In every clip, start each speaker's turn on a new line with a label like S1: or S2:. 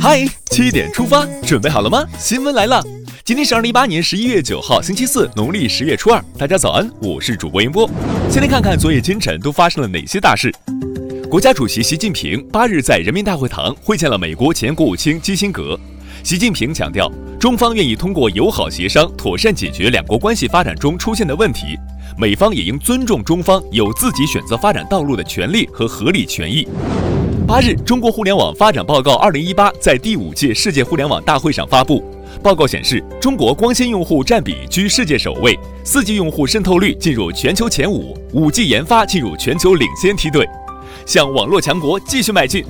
S1: 嗨，七点出发，准备好了吗？新闻来了，今天是二零一八年十一月九号，星期四，农历十月初二。大家早安，我是主播英波。先来看看昨夜今晨都发生了哪些大事。国家主席习近平八日在人民大会堂会见了美国前国务卿基辛格。习近平强调，中方愿意通过友好协商，妥善解决两国关系发展中出现的问题。美方也应尊重中方有自己选择发展道路的权利和合理权益。八日，中国互联网发展报告二零一八在第五届世界互联网大会上发布。报告显示，中国光纤用户占比居世界首位，四 G 用户渗透率进入全球前五，五 G 研发进入全球领先梯队，向网络强国继续迈进。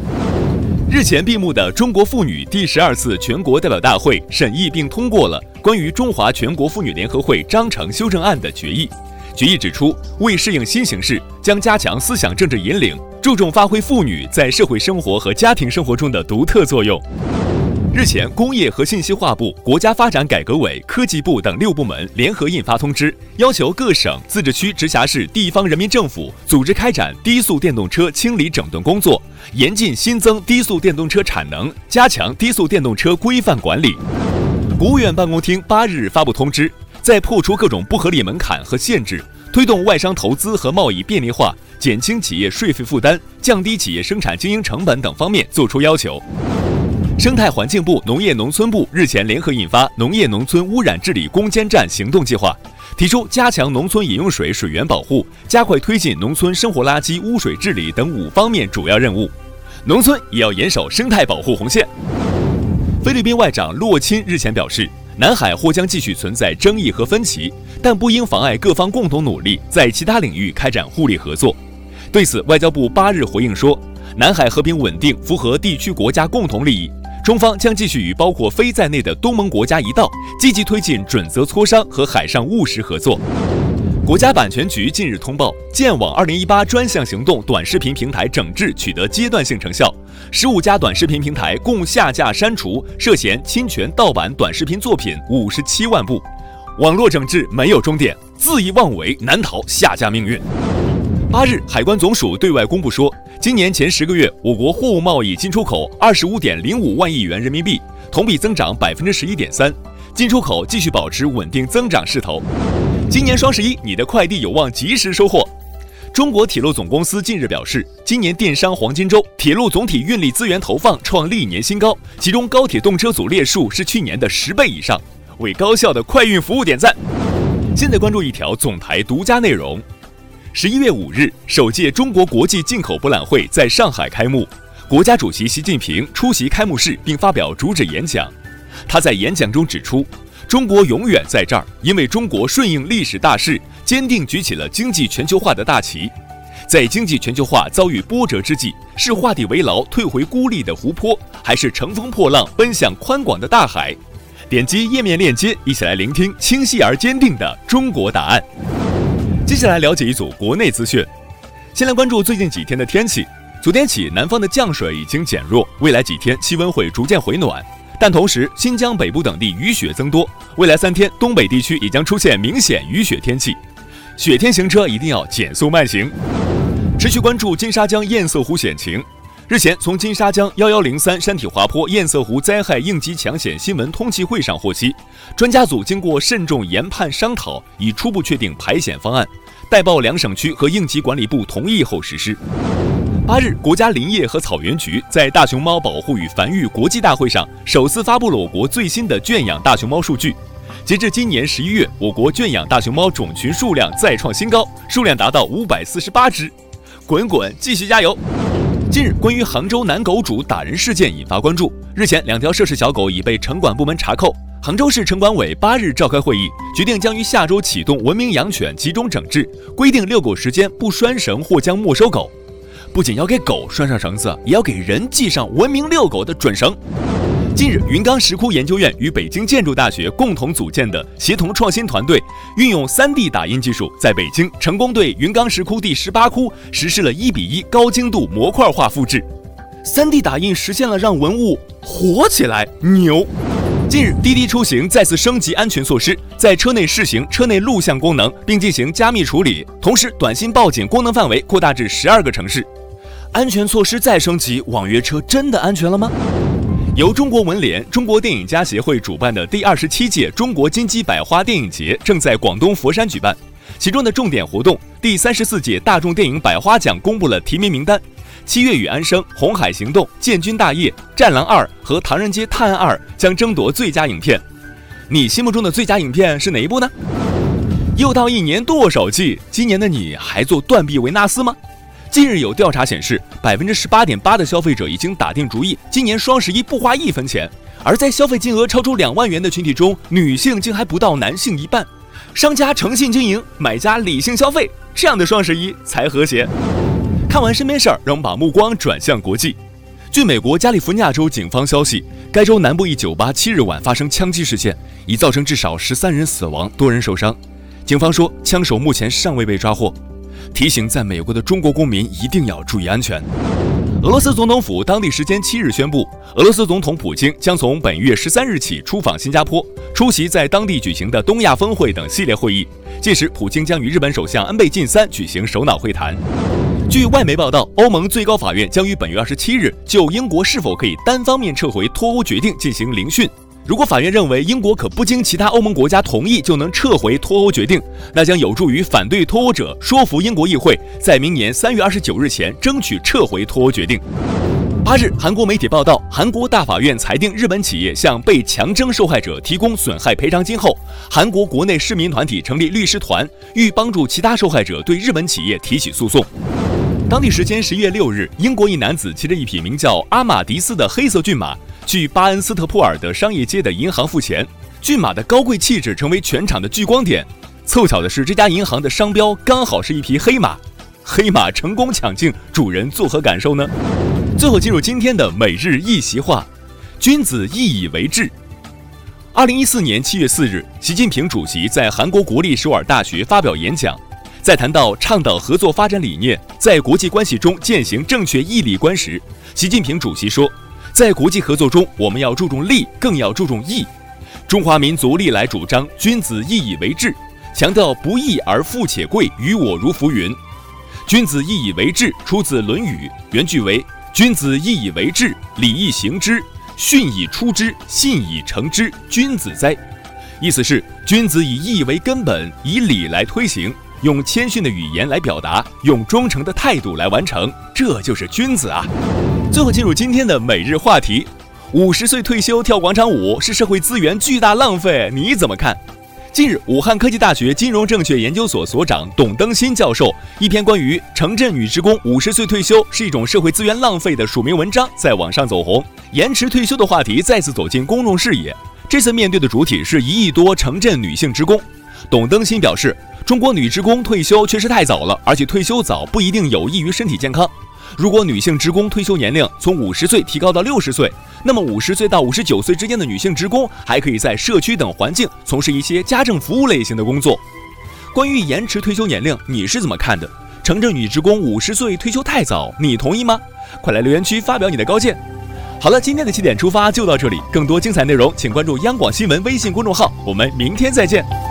S1: 日前闭幕的中国妇女第十二次全国代表大会审议并通过了关于中华全国妇女联合会章程修正案的决议。决议指出，为适应新形势，将加强思想政治引领。注重发挥妇女在社会生活和家庭生活中的独特作用。日前，工业和信息化部、国家发展改革委、科技部等六部门联合印发通知，要求各省、自治区、直辖市、地方人民政府组织开展低速电动车清理整顿工作，严禁新增低速电动车产能，加强低速电动车规范管理。国务院办公厅八日发布通知，在破除各种不合理门槛和限制，推动外商投资和贸易便利化。减轻企业税费负担、降低企业生产经营成本等方面作出要求。生态环境部、农业农村部日前联合印发《农业农村污染治理攻坚战行动计划》，提出加强农村饮用水水源保护，加快推进农村生活垃圾污水治理等五方面主要任务。农村也要严守生态保护红线。菲律宾外长洛钦日前表示。南海或将继续存在争议和分歧，但不应妨碍各方共同努力，在其他领域开展互利合作。对此，外交部八日回应说，南海和平稳定符合地区国家共同利益，中方将继续与包括非在内的东盟国家一道，积极推进准则磋商和海上务实合作。国家版权局近日通报，剑网二零一八专项行动短视频平台整治取得阶段性成效，十五家短视频平台共下架删除涉嫌侵权盗版短视频作品五十七万部。网络整治没有终点，恣意妄为难逃下架命运。八日，海关总署对外公布说，今年前十个月，我国货物贸易进出口二十五点零五万亿元人民币，同比增长百分之十一点三，进出口继续保持稳定增长势头。今年双十一，你的快递有望及时收货。中国铁路总公司近日表示，今年电商黄金周，铁路总体运力资源投放创历年新高，其中高铁动车组列数是去年的十倍以上，为高效的快运服务点赞。现在关注一条总台独家内容：十一月五日，首届中国国际进口博览会在上海开幕，国家主席习近平出席开幕式并发表主旨演讲。他在演讲中指出。中国永远在这儿，因为中国顺应历史大势，坚定举起了经济全球化的大旗。在经济全球化遭遇波折之际，是画地为牢退回孤立的湖泊，还是乘风破浪奔向宽广的大海？点击页面链接，一起来聆听清晰而坚定的中国答案。接下来了解一组国内资讯。先来关注最近几天的天气。昨天起，南方的降水已经减弱，未来几天气温会逐渐回暖。但同时，新疆北部等地雨雪增多，未来三天东北地区也将出现明显雨雪天气，雪天行车一定要减速慢行。持续关注金沙江堰塞湖险情。日前，从金沙江幺幺零三山体滑坡堰塞湖灾害应急抢险新闻通气会上获悉，专家组经过慎重研判商讨，已初步确定排险方案，待报两省区和应急管理部同意后实施。八日，国家林业和草原局在大熊猫保护与繁育国际大会上首次发布了我国最新的圈养大熊猫数据。截至今年十一月，我国圈养大熊猫种群数量再创新高，数量达到五百四十八只。滚滚，继续加油！近日，关于杭州男狗主打人事件引发关注。日前，两条涉事小狗已被城管部门查扣。杭州市城管委八日召开会议，决定将于下周启动文明养犬集中整治，规定遛狗时间不拴绳或将没收狗。不仅要给狗拴上绳子，也要给人系上文明遛狗的准绳。近日，云冈石窟研究院与北京建筑大学共同组建的协同创新团队，运用 3D 打印技术，在北京成功对云冈石窟第十八窟实施了一比一高精度模块化复制。3D 打印实现了让文物活起来，牛！近日，滴滴出行再次升级安全措施，在车内试行车内录像功能，并进行加密处理，同时短信报警功能范围扩大至十二个城市。安全措施再升级，网约车真的安全了吗？由中国文联、中国电影家协会主办的第二十七届中国金鸡百花电影节正在广东佛山举办。其中的重点活动，第三十四届大众电影百花奖公布了提名名单，《七月与安生》《红海行动》《建军大业》《战狼二》和《唐人街探案二》将争夺最佳影片。你心目中的最佳影片是哪一部呢？又到一年剁手季，今年的你还做断臂维纳斯吗？近日有调查显示，百分之十八点八的消费者已经打定主意，今年双十一不花一分钱。而在消费金额超出两万元的群体中，女性竟还不到男性一半。商家诚信经营，买家理性消费，这样的双十一才和谐。看完身边事儿，让我们把目光转向国际。据美国加利福尼亚州警方消息，该州南部一酒吧七日晚发生枪击事件，已造成至少十三人死亡，多人受伤。警方说，枪手目前尚未被抓获。提醒在美国的中国公民一定要注意安全。俄罗斯总统府当地时间七日宣布，俄罗斯总统普京将从本月十三日起出访新加坡，出席在当地举行的东亚峰会等系列会议。届时，普京将与日本首相安倍晋三举行首脑会谈。据外媒报道，欧盟最高法院将于本月二十七日就英国是否可以单方面撤回脱欧决定进行聆讯。如果法院认为英国可不经其他欧盟国家同意就能撤回脱欧决定，那将有助于反对脱欧者说服英国议会，在明年三月二十九日前争取撤回脱欧决定。八日，韩国媒体报道，韩国大法院裁定日本企业向被强征受害者提供损害赔偿金后，韩国国内市民团体成立律师团，欲帮助其他受害者对日本企业提起诉讼。当地时间十一月六日，英国一男子骑着一匹名叫阿马迪斯的黑色骏马。去巴恩斯特普尔的商业街的银行付钱，骏马的高贵气质成为全场的聚光点。凑巧的是，这家银行的商标刚好是一匹黑马，黑马成功抢镜，主人作何感受呢？最后进入今天的每日一席话：君子一以为质。二零一四年七月四日，习近平主席在韩国国立首尔大学发表演讲，在谈到倡导合作发展理念，在国际关系中践行正确义利观时，习近平主席说。在国际合作中，我们要注重利，更要注重义。中华民族历来主张君子义以为志，强调不义而富且贵，于我如浮云。君子义以为志出自《论语》，原句为：“君子义以为志，礼义行之，训以出之，信以成之，君子哉。”意思是君子以义为根本，以礼来推行，用谦逊的语言来表达，用忠诚的态度来完成，这就是君子啊。最后进入今天的每日话题：五十岁退休跳广场舞是社会资源巨大浪费，你怎么看？近日，武汉科技大学金融证券研究所所长董登新教授一篇关于城镇女职工五十岁退休是一种社会资源浪费的署名文章在网上走红，延迟退休的话题再次走进公众视野。这次面对的主体是一亿多城镇女性职工。董登新表示，中国女职工退休确实太早了，而且退休早不一定有益于身体健康。如果女性职工退休年龄从五十岁提高到六十岁，那么五十岁到五十九岁之间的女性职工还可以在社区等环境从事一些家政服务类型的工作。关于延迟退休年龄，你是怎么看的？城镇女职工五十岁退休太早，你同意吗？快来留言区发表你的高见。好了，今天的七点出发就到这里，更多精彩内容请关注央广新闻微信公众号，我们明天再见。